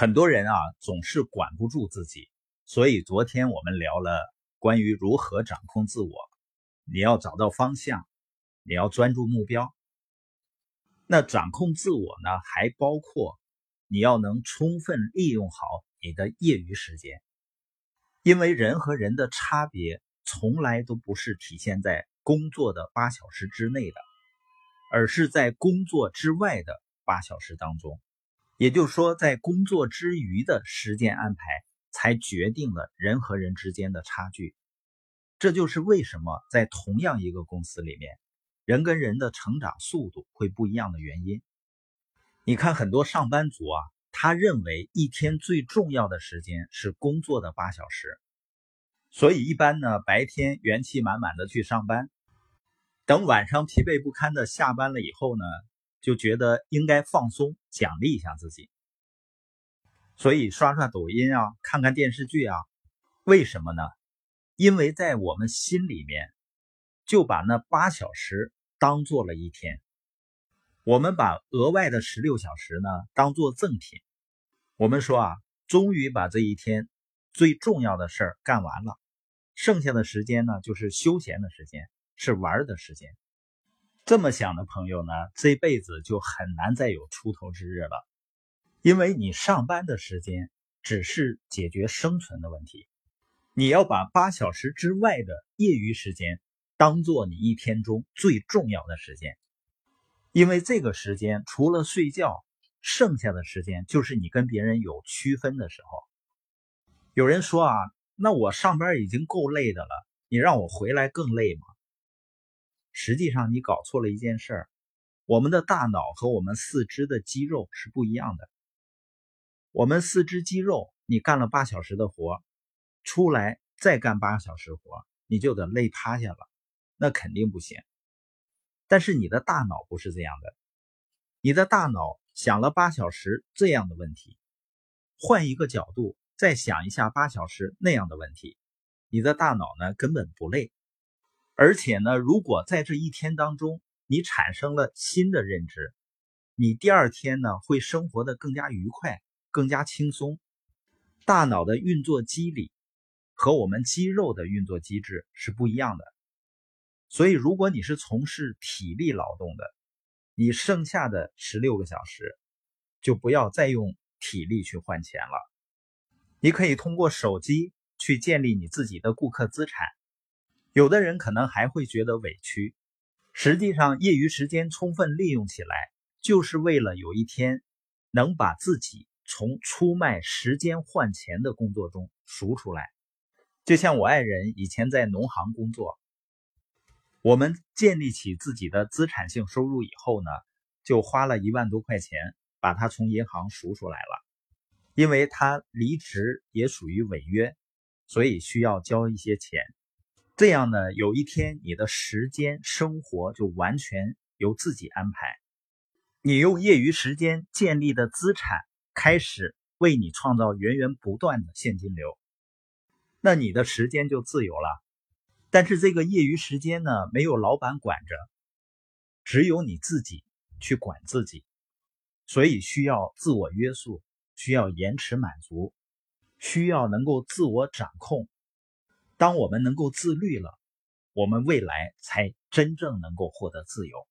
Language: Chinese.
很多人啊总是管不住自己，所以昨天我们聊了关于如何掌控自我。你要找到方向，你要专注目标。那掌控自我呢，还包括你要能充分利用好你的业余时间，因为人和人的差别从来都不是体现在工作的八小时之内的，而是在工作之外的八小时当中。也就是说，在工作之余的时间安排，才决定了人和人之间的差距。这就是为什么在同样一个公司里面，人跟人的成长速度会不一样的原因。你看，很多上班族啊，他认为一天最重要的时间是工作的八小时，所以一般呢，白天元气满满的去上班，等晚上疲惫不堪的下班了以后呢。就觉得应该放松，奖励一下自己，所以刷刷抖音啊，看看电视剧啊，为什么呢？因为在我们心里面，就把那八小时当做了一天，我们把额外的十六小时呢当做赠品。我们说啊，终于把这一天最重要的事儿干完了，剩下的时间呢就是休闲的时间，是玩的时间。这么想的朋友呢，这辈子就很难再有出头之日了，因为你上班的时间只是解决生存的问题，你要把八小时之外的业余时间当做你一天中最重要的时间，因为这个时间除了睡觉，剩下的时间就是你跟别人有区分的时候。有人说啊，那我上班已经够累的了，你让我回来更累吗？实际上，你搞错了一件事儿。我们的大脑和我们四肢的肌肉是不一样的。我们四肢肌肉，你干了八小时的活，出来再干八小时活，你就得累趴下了，那肯定不行。但是你的大脑不是这样的，你的大脑想了八小时这样的问题，换一个角度再想一下八小时那样的问题，你的大脑呢根本不累。而且呢，如果在这一天当中你产生了新的认知，你第二天呢会生活的更加愉快、更加轻松。大脑的运作机理和我们肌肉的运作机制是不一样的。所以，如果你是从事体力劳动的，你剩下的十六个小时就不要再用体力去换钱了。你可以通过手机去建立你自己的顾客资产。有的人可能还会觉得委屈，实际上业余时间充分利用起来，就是为了有一天能把自己从出卖时间换钱的工作中赎出来。就像我爱人以前在农行工作，我们建立起自己的资产性收入以后呢，就花了一万多块钱把他从银行赎出来了，因为他离职也属于违约，所以需要交一些钱。这样呢，有一天你的时间生活就完全由自己安排，你用业余时间建立的资产开始为你创造源源不断的现金流，那你的时间就自由了。但是这个业余时间呢，没有老板管着，只有你自己去管自己，所以需要自我约束，需要延迟满足，需要能够自我掌控。当我们能够自律了，我们未来才真正能够获得自由。